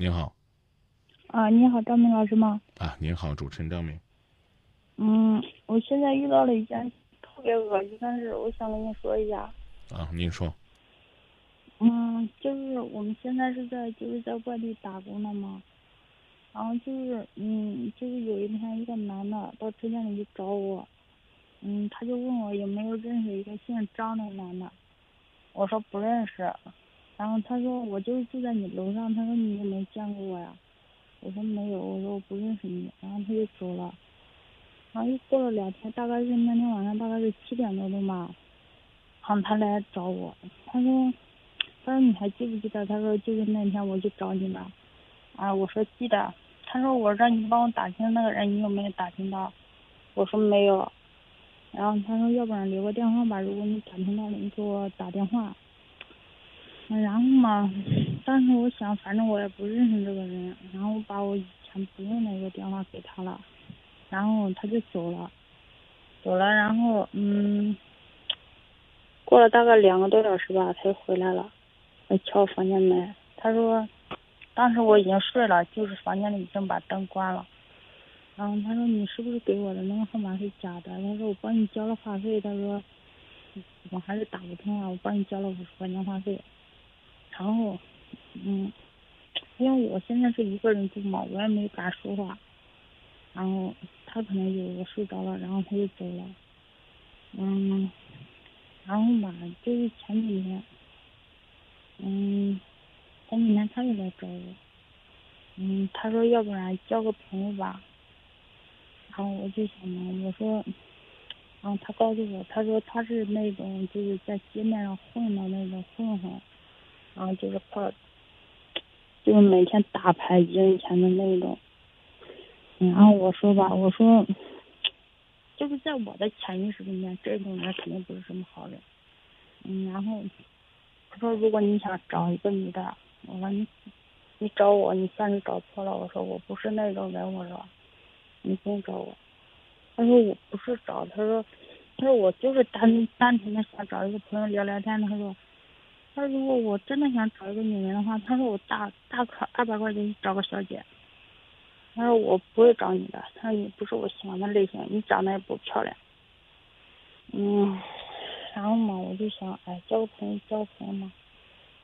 您好，啊，你好，张明老师吗？啊，您好，主持人张明。嗯，我现在遇到了一件特别恶心的事，我想跟你说一下。啊，您说。嗯，就是我们现在是在就是在外地打工的嘛，然后就是嗯，就是有一天一个男的到车间里去找我，嗯，他就问我有没有认识一个姓张的男的，我说不认识。然后他说我就是住在你楼上，他说你有没有见过我呀？我说没有，我说我不认识你。然后他就走了。然后又过了两天，大概是那天晚上大概是七点多钟吧，然后他来找我，他说，他说你还记不记得？他说就是那天我去找你的。啊，我说记得。他说我让你帮我打听那个人，你有没有打听到？我说没有。然后他说要不然留个电话吧，如果你打听到了，你给我打电话。然后嘛，当时我想，反正我也不认识这个人，然后把我以前不用那个电话给他了，然后他就走了，走了，然后嗯，过了大概两个多小时吧，他就回来了，来敲房间门。他说，当时我已经睡了，就是房间里已经把灯关了。然后他说你是不是给我的那个号码是假的？他说我帮你交了话费，他说我还是打不通啊，我帮你交了五十块钱话费。然后，嗯，因为我现在是一个人住嘛，我也没敢说话。然后他可能就睡着了，然后他就走了。嗯，然后吧，就是前几天，嗯，前几天他又来找我，嗯，他说要不然交个朋友吧。然后我就想嘛，我说，然后他告诉我，他说他是那种就是在街面上混的那种混混。然后就是靠，就是每天打牌赢钱的那种。然后我说吧，我说，就是在我的潜意识里面，这种人肯定不是什么好人。嗯，然后他说，如果你想找一个女的，我说你，你找我，你算是找错了。我说我不是那种人，我说，你不用找我。他说我不是找，他说，他说我就是单单纯的想找一个朋友聊聊天。他说。他如果我真的想找一个女人的话，他说我大大可二百块钱找个小姐。他说我不会找你的，他说你不是我喜欢的类型，你长得也不漂亮。嗯，然后嘛，我就想，哎，交个朋友，交个朋友嘛。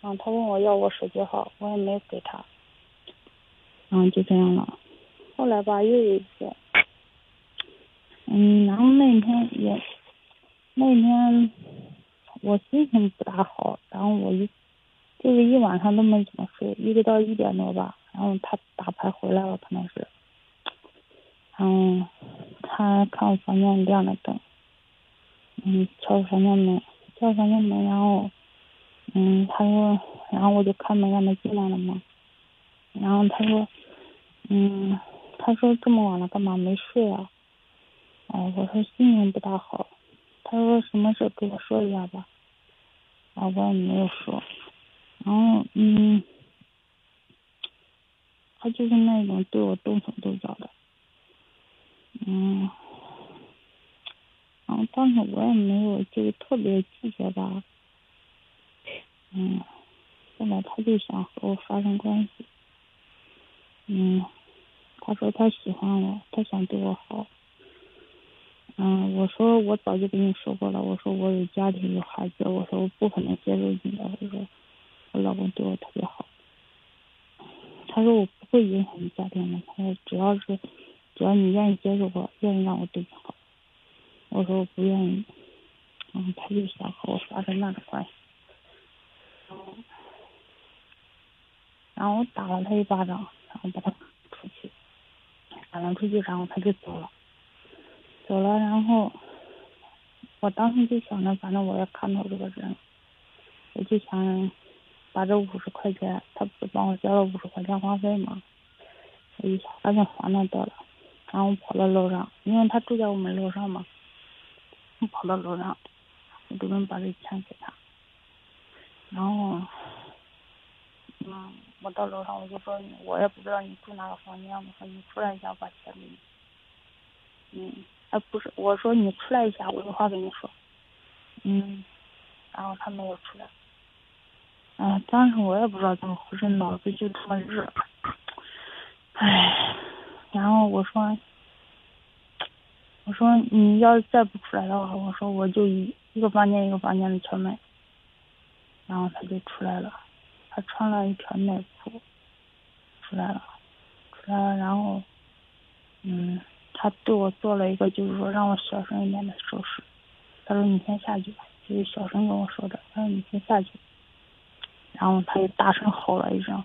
然后他问我要我手机号，我也没给他。然后就这样了。后来吧，又有一次，嗯，然后那天也，那天。我心情不大好，然后我一就是一晚上都没怎么睡，一直到一点多吧，然后他打牌回来了，可能是，嗯，他看我房间亮着灯，嗯，敲房间门，敲房间门，然后，嗯，他说，然后我就开门让他进来了嘛，然后他说，嗯，他说这么晚了干嘛没睡啊？哦，我说心情不大好，他说什么事跟我说一下吧。我也没有说，然后嗯，他就是那种对我动手动脚的，嗯，然后当时我也没有就是特别拒绝吧，嗯，后来他就想和我发生关系，嗯，他说他喜欢我，他想对我好。嗯，我说我早就跟你说过了，我说我有家庭有孩子，我说我不可能接受你的，我说我老公对我特别好。他说我不会影响你家庭的，他说只要是只要你愿意接受我，愿意让我对你好。我说我不愿意，嗯，他就想和我发生那种关系。然后我打了他一巴掌，然后把他出去，打完出去，然后他就走了。走了，然后我当时就想着，反正我也看到这个人，我就想把这五十块钱，他不是帮我交了五十块钱话费吗？我一下赶紧还他得了，然后跑到楼上，因为他住在我们楼上嘛，我跑到楼上，我准备把这钱给他，然后，嗯，我到楼上我就说，我也不知道你住哪个房间，我说你出来一下，把钱给你，嗯。啊，不是，我说你出来一下，我有话跟你说。嗯，然后他没有出来。哎，当时我也不知道怎么回事，脑子就这么热。哎，然后我说，我说你要是再不出来的话，我说我就一一个房间一个房间的敲门。然后他就出来了，他穿了一条内裤，出来了，出来了，然后，他对我做了一个就是说让我小声一点的手势，他说你先下去吧，就是小声跟我说的，他说你先下去。然后他就大声吼了一声，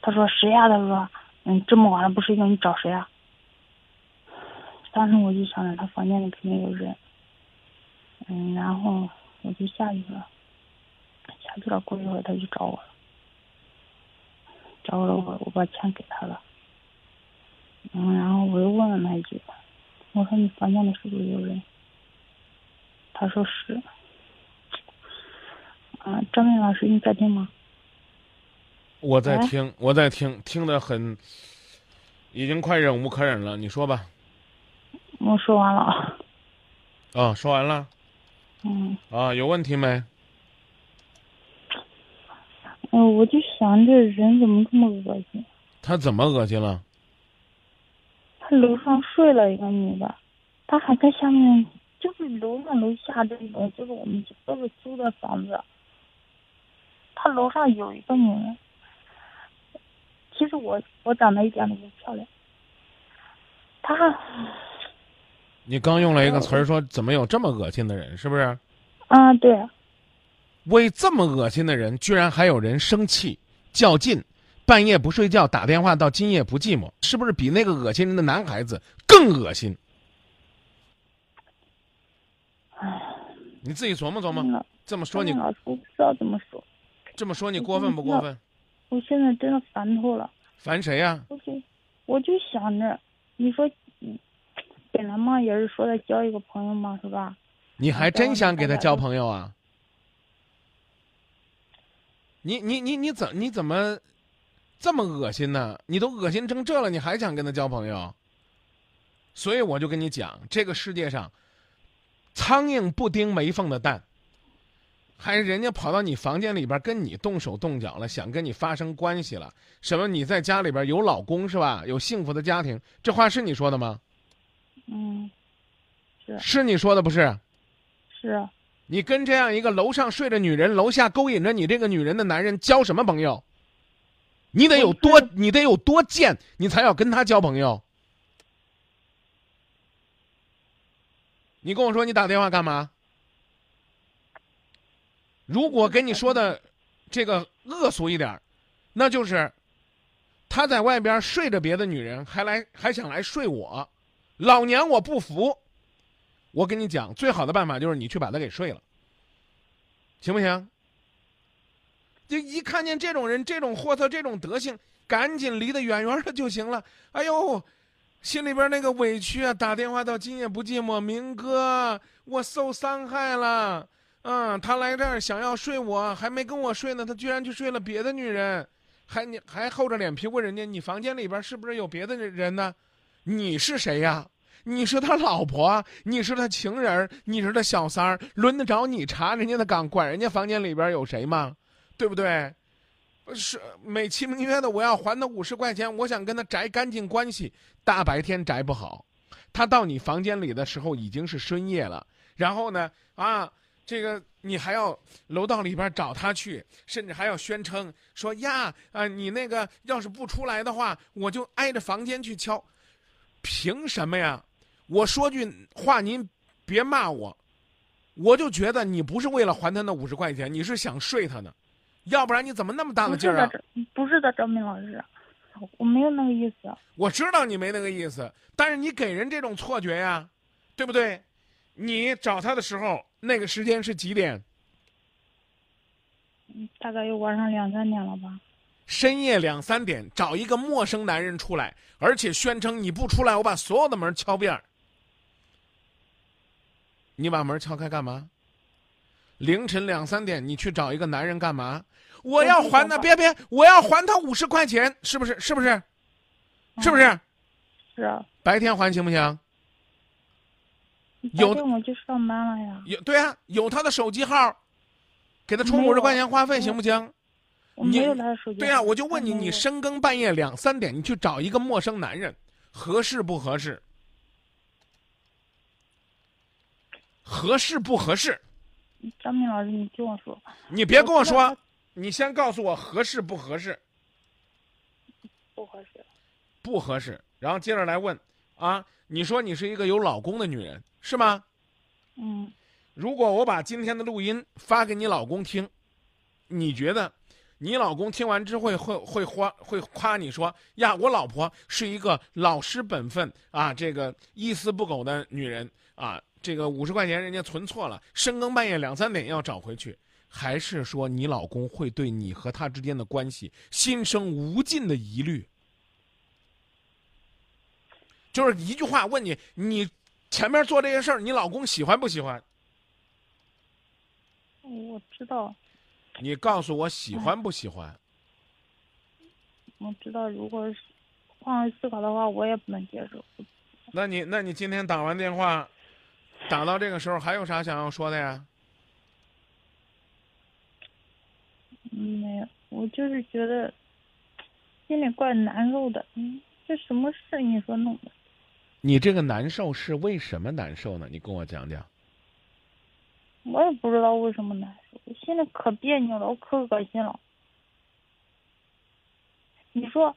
他说谁呀？他说，嗯，这么晚了不睡觉，你找谁啊？当时我就想着他房间里肯定有人，嗯，然后我就下去了。下去了，过一会儿他就找我了，找我了，我我把钱给他了，嗯，然后我又问了他一句，我说你房间里是不是有人？他说是，啊，张明老师你在听吗？我在听，我在听，听得很，已经快忍无可忍了。你说吧。我说完了。啊，说完了。嗯。啊，有问题没？嗯，我就想这人怎么这么恶心？他怎么恶心了？他楼上睡了一个女的，他还在下面，就是楼上楼下这种，就是我们都是租的房子。他楼上有一个女人，其实我我长得一点都不漂亮。他，你刚用了一个词儿说，怎么有这么恶心的人？是不是？啊，对。为这么恶心的人，居然还有人生气、较劲，半夜不睡觉打电话到今夜不寂寞，是不是比那个恶心人的男孩子更恶心？唉，你自己琢磨琢磨。这么说你，老师不知道怎么说。这么说你过分不过分？我现在真的烦透了。烦谁呀？我就我就想着，你说，本来嘛也是说的交一个朋友嘛，是吧？你还真想给他交朋友啊？你你你你怎你怎么这么恶心呢？你都恶心成这了，你还想跟他交朋友？所以我就跟你讲，这个世界上，苍蝇不叮没缝的蛋，还是人家跑到你房间里边跟你动手动脚了，想跟你发生关系了？什么？你在家里边有老公是吧？有幸福的家庭，这话是你说的吗？嗯，是是你说的不是？是。你跟这样一个楼上睡着女人、楼下勾引着你这个女人的男人交什么朋友？你得有多，你得有多贱，你才要跟他交朋友？你跟我说你打电话干嘛？如果跟你说的这个恶俗一点，那就是他在外边睡着别的女人，还来还想来睡我，老娘我不服。我跟你讲，最好的办法就是你去把他给睡了，行不行？就一看见这种人、这种货色、这种德行，赶紧离得远远的就行了。哎呦，心里边那个委屈啊！打电话到今夜不寂寞，明哥，我受伤害了。嗯，他来这儿想要睡我，还没跟我睡呢，他居然去睡了别的女人，还你还厚着脸皮问人家，你房间里边是不是有别的人呢？你是谁呀？你是他老婆，你是他情人，你是他小三儿，轮得着你查人家的岗，管人家房间里边有谁吗？对不对？是美其名曰的我要还他五十块钱，我想跟他摘干净关系。大白天摘不好，他到你房间里的时候已经是深夜了。然后呢，啊，这个你还要楼道里边找他去，甚至还要宣称说呀，啊，你那个要是不出来的话，我就挨着房间去敲。凭什么呀？我说句话，您别骂我，我就觉得你不是为了还他那五十块钱，你是想睡他呢，要不然你怎么那么大的劲儿啊？不是的，张明老师，我没有那个意思。我知道你没那个意思，但是你给人这种错觉呀，对不对？你找他的时候，那个时间是几点？嗯，大概有晚上两三点了吧。深夜两三点找一个陌生男人出来，而且宣称你不出来，我把所有的门敲遍。你把门敲开干嘛？凌晨两三点，你去找一个男人干嘛？我要还他，别别，我要还他五十块钱，是不是？是不是？是不是？是啊。白天还行不行？有我就上班了呀。有对啊，有他的手机号，给他充五十块钱话费行不行？没有他的手机。对呀，我就问你，你深更半夜两三点，你去找一个陌生男人。合适不合适？合适不合适？张明老师，你听我说，你别跟我说你先告诉我合适不合适？不合适。不合适，然后接着来问，啊，你说你是一个有老公的女人是吗？嗯，如果我把今天的录音发给你老公听，你觉得你老公听完之后会会会夸会夸你说呀，我老婆是一个老实本分啊，这个一丝不苟的女人啊，这个五十块钱人家存错了，深更半夜两三点要找回去，还是说你老公会对你和他之间的关系心生无尽的疑虑？就是一句话问你，你前面做这些事儿，你老公喜欢不喜欢？我知道，你告诉我喜欢不喜欢？我知道，如果是换位思考的话，我也不能接受。那你那你今天打完电话，打到这个时候还有啥想要说的呀？嗯，没有，我就是觉得心里怪难受的。嗯，这什么事你说弄的？你这个难受是为什么难受呢？你跟我讲讲。我也不知道为什么难受，我心里可别扭了，我可恶心了。你说，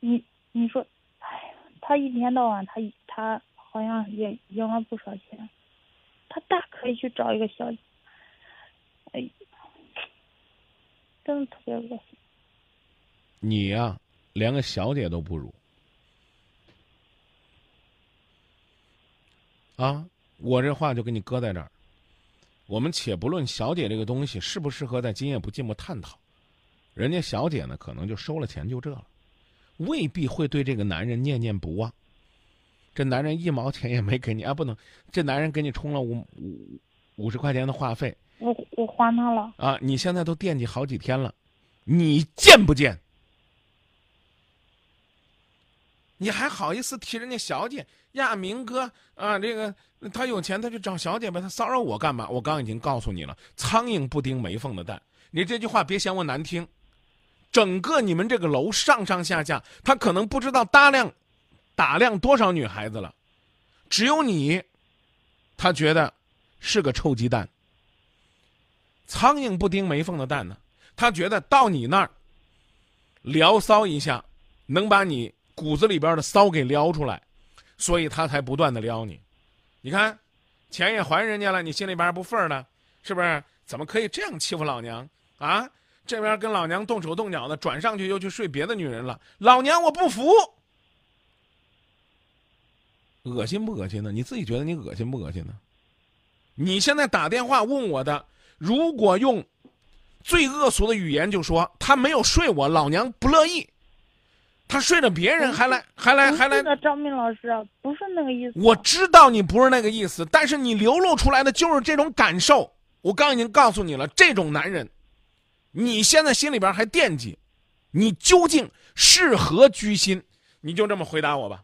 你你说，哎呀，他一天到晚他他好像也赢了不少钱，他大可以去找一个小姐，哎呀，真的特别恶心。你呀、连个小姐都不如。啊，我这话就给你搁在这儿。我们且不论小姐这个东西适不适合在今夜不寂寞探讨，人家小姐呢可能就收了钱就这了，未必会对这个男人念念不忘。这男人一毛钱也没给你啊，不能，这男人给你充了五五五十块钱的话费我还他了，啊，你现在都惦记好几天了，你贱不贱？你还好意思提人家小姐呀？明哥啊，这个他有钱，他去找小姐呗，他骚扰我干嘛？我刚已经告诉你了，苍蝇不叮没缝的蛋。你这句话别嫌我难听，整个你们这个楼上上下下，他可能不知道打量打量多少女孩子了，只有你，他觉得是个臭鸡蛋。苍蝇不叮没缝的蛋呢，他觉得到你那儿聊骚一下，能把你骨子里边的骚给撩出来，所以他才不断的撩你。你看，钱也还人家了，你心里边不忿儿呢，是不是？怎么可以这样欺负老娘啊？这边跟老娘动手动脚的，转上去又去睡别的女人了，老娘我不服！恶心不恶心呢？你自己觉得你恶心不恶心呢？你现在打电话问我的，如果用最恶俗的语言就说他没有睡我，老娘不乐意。他睡着别人还来还来还来不是，的，张明老师，不是那个意思。我知道你不是那个意思，但是你流露出来的就是这种感受。我刚已经告诉你了，这种男人，你现在心里边还惦记，你究竟是何居心？你就这么回答我吧。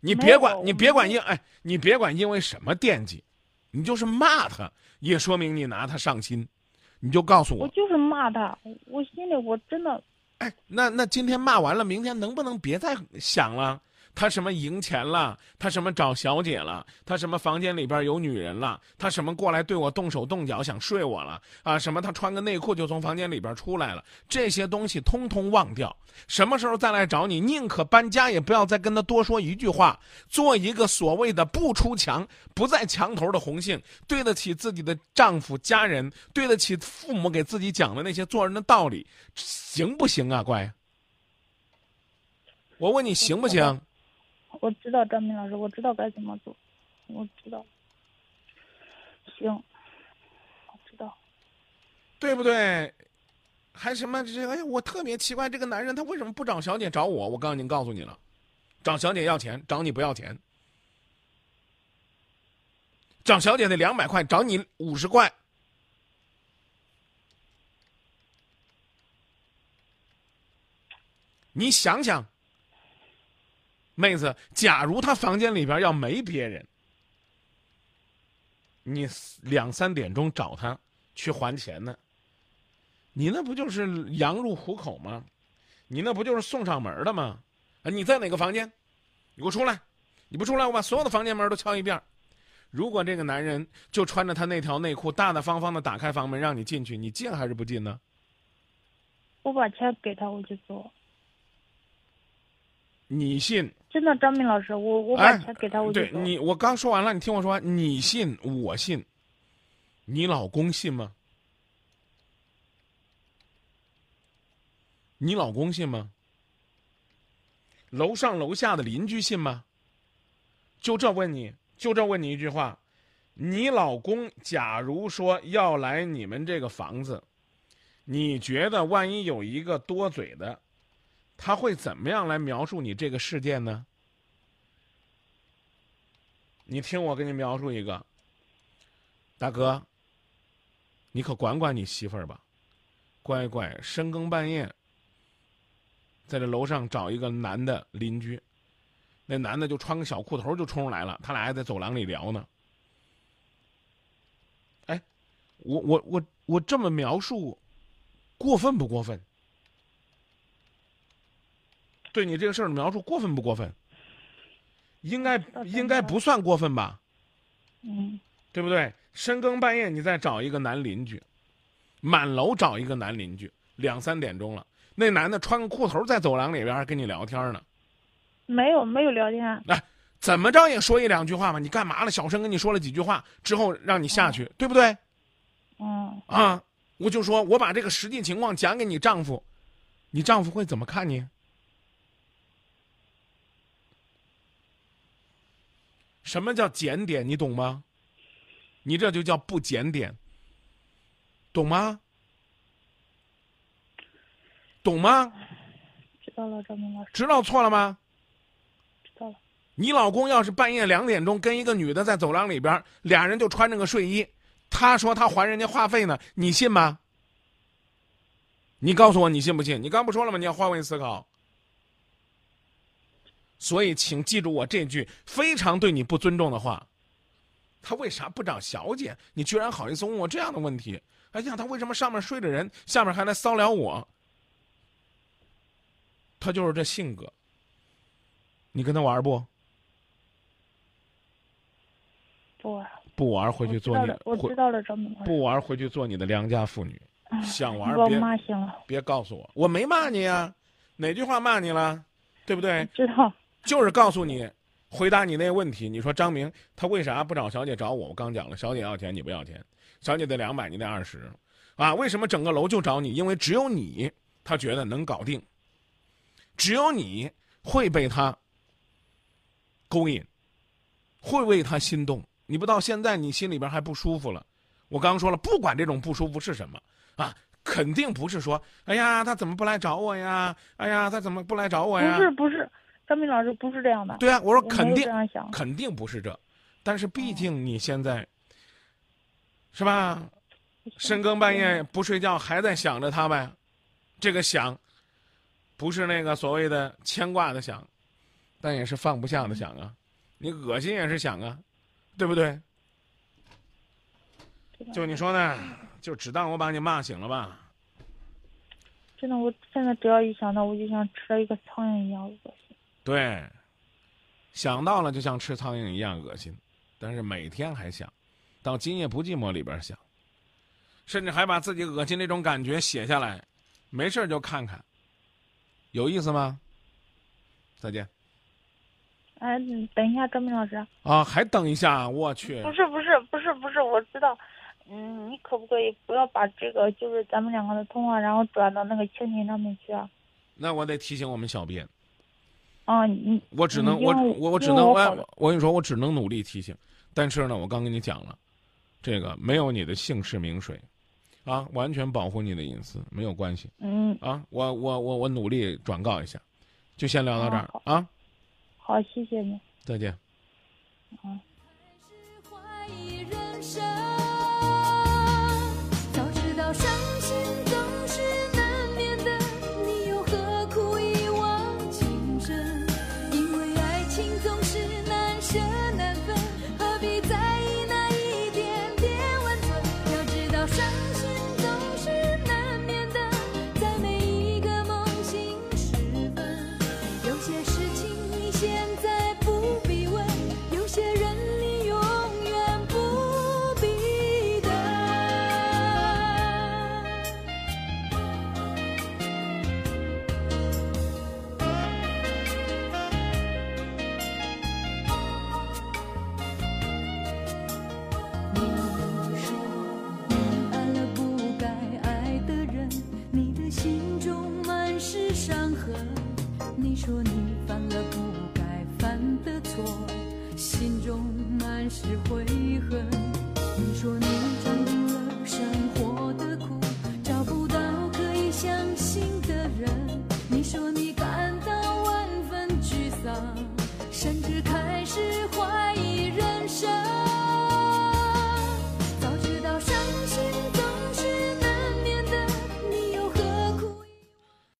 你别管你别管因哎，你别管因为什么惦记，你就是骂他，也说明你拿他上心。你就告诉我，我就是骂他，我心里我真的哎，那那今天骂完了，明天能不能别再想了？他什么赢钱了？他什么找小姐了？他什么房间里边有女人了？他什么过来对我动手动脚想睡我了？啊，什么他穿个内裤就从房间里边出来了？这些东西通通忘掉。什么时候再来找你，宁可搬家也不要再跟他多说一句话，做一个所谓的不出墙、不在墙头的红杏，对得起自己的丈夫、家人，对得起父母给自己讲的那些做人的道理，行不行啊，乖？我问你行不行？我知道张明老师，我知道该怎么做，我知道。行，我知道。对不对？还什么这？哎呀，我特别奇怪，这个男人他为什么不找小姐找我？我刚已经告诉你了，找小姐要钱，找你不要钱。找小姐得两百块，找你五十块。你想想，妹子，假如他房间里边要没别人，你两三点钟找他去还钱呢，你那不就是羊入虎口吗？你那不就是送上门的吗？啊，你在哪个房间？你给我出来！你不出来，我把所有的房间门都敲一遍。如果这个男人就穿着他那条内裤，大大方方的打开房门让你进去，你进还是不进呢？我把钱给他，我就走。你信？真的，张明老师，我我把钱给他，我就。对你，我刚说完了，你听我说完，你信，我信，你老公信吗？你老公信吗？楼上楼下的邻居信吗？就这问你，就这问你一句话：你老公假如说要来你们这个房子，你觉得万一有一个多嘴的，他会怎么样来描述你这个事件呢？你听我给你描述一个，大哥，你可管管你媳妇儿吧，乖乖，深更半夜。在这楼上找一个男的邻居，那男的就穿个小裤头就冲出来了，他俩还在走廊里聊呢。哎，我我我我这么描述，过分不过分？对你这个事儿的描述过分不过分？应该应该不算过分吧？嗯，对不对？深更半夜你再找一个男邻居，满楼找一个男邻居，两三点钟了。那男的穿个裤头在走廊里边跟你聊天呢，没有没有聊天。哎，怎么着也说一两句话嘛？你干嘛了？小声跟你说了几句话之后，让你下去，对不对？嗯。啊，我就说我把这个实际情况讲给你丈夫，你丈夫会怎么看你？什么叫检点？你懂吗？你这就叫不检点，懂吗？懂吗？知道了，张明老师。知道错了吗？知道了。你老公要是半夜两点钟跟一个女的在走廊里边，俩人就穿着个睡衣，他说他还人家话费呢，你信吗？你告诉我你信不信？你刚不说了吗？你要换位思考。所以，请记住我这句非常对你不尊重的话。他为啥不找小姐？你居然好意思问我这样的问题？哎呀，他为什么上面睡着人，下面还来骚扰我？他就是这性格，你跟他玩不？不玩。不玩，回去做你。我知道了，张明。不玩，回去做你的良家妇女。想玩别骂行了。别告诉我，我没骂你呀，哪句话骂你了？对不对？知道。就是告诉你，回答你那个问题。你说张明他为啥不找小姐找我？我刚讲了，小姐要钱，你不要钱。小姐得两百，你得二十，啊？为什么整个楼就找你？因为只有你，他觉得能搞定。只有你会被他勾引，会为他心动。你不到现在，你心里边还不舒服了。我刚刚说了，不管这种不舒服是什么啊，肯定不是说，哎呀，他怎么不来找我呀？哎呀，他怎么不来找我呀？不是不是，张明老师不是这样的。对啊，我说肯定肯定不是这，但是毕竟你现在是吧？深更半夜不睡觉，还在想着他呗？这个想。不是那个所谓的牵挂的想，但也是放不下的想啊，你恶心也是想啊，对不对？就你说呢，就只当我把你骂醒了吧。真的，我现在只要一想到，我就像吃了一个苍蝇一样恶心。对，想到了就像吃苍蝇一样恶心，但是每天还想，到今夜不寂寞里边想，甚至还把自己恶心那种感觉写下来，没事就看看。有意思吗？再见。哎，等一下，张明老师。啊，还等一下？我去。不是不是不是不是，我知道。嗯，你可不可以不要把这个就是咱们两个的通话，然后转到那个蜻蜓上面去啊？那我得提醒我们小编。啊，你我只能我我我只能我我跟你说，我只能努力提醒。但是呢，我刚跟你讲了，这个没有你的姓氏名水。啊，完全保护你的隐私，没有关系。嗯。啊，我我我我努力转告一下，就先聊到这儿啊。好，谢谢你。再见。啊。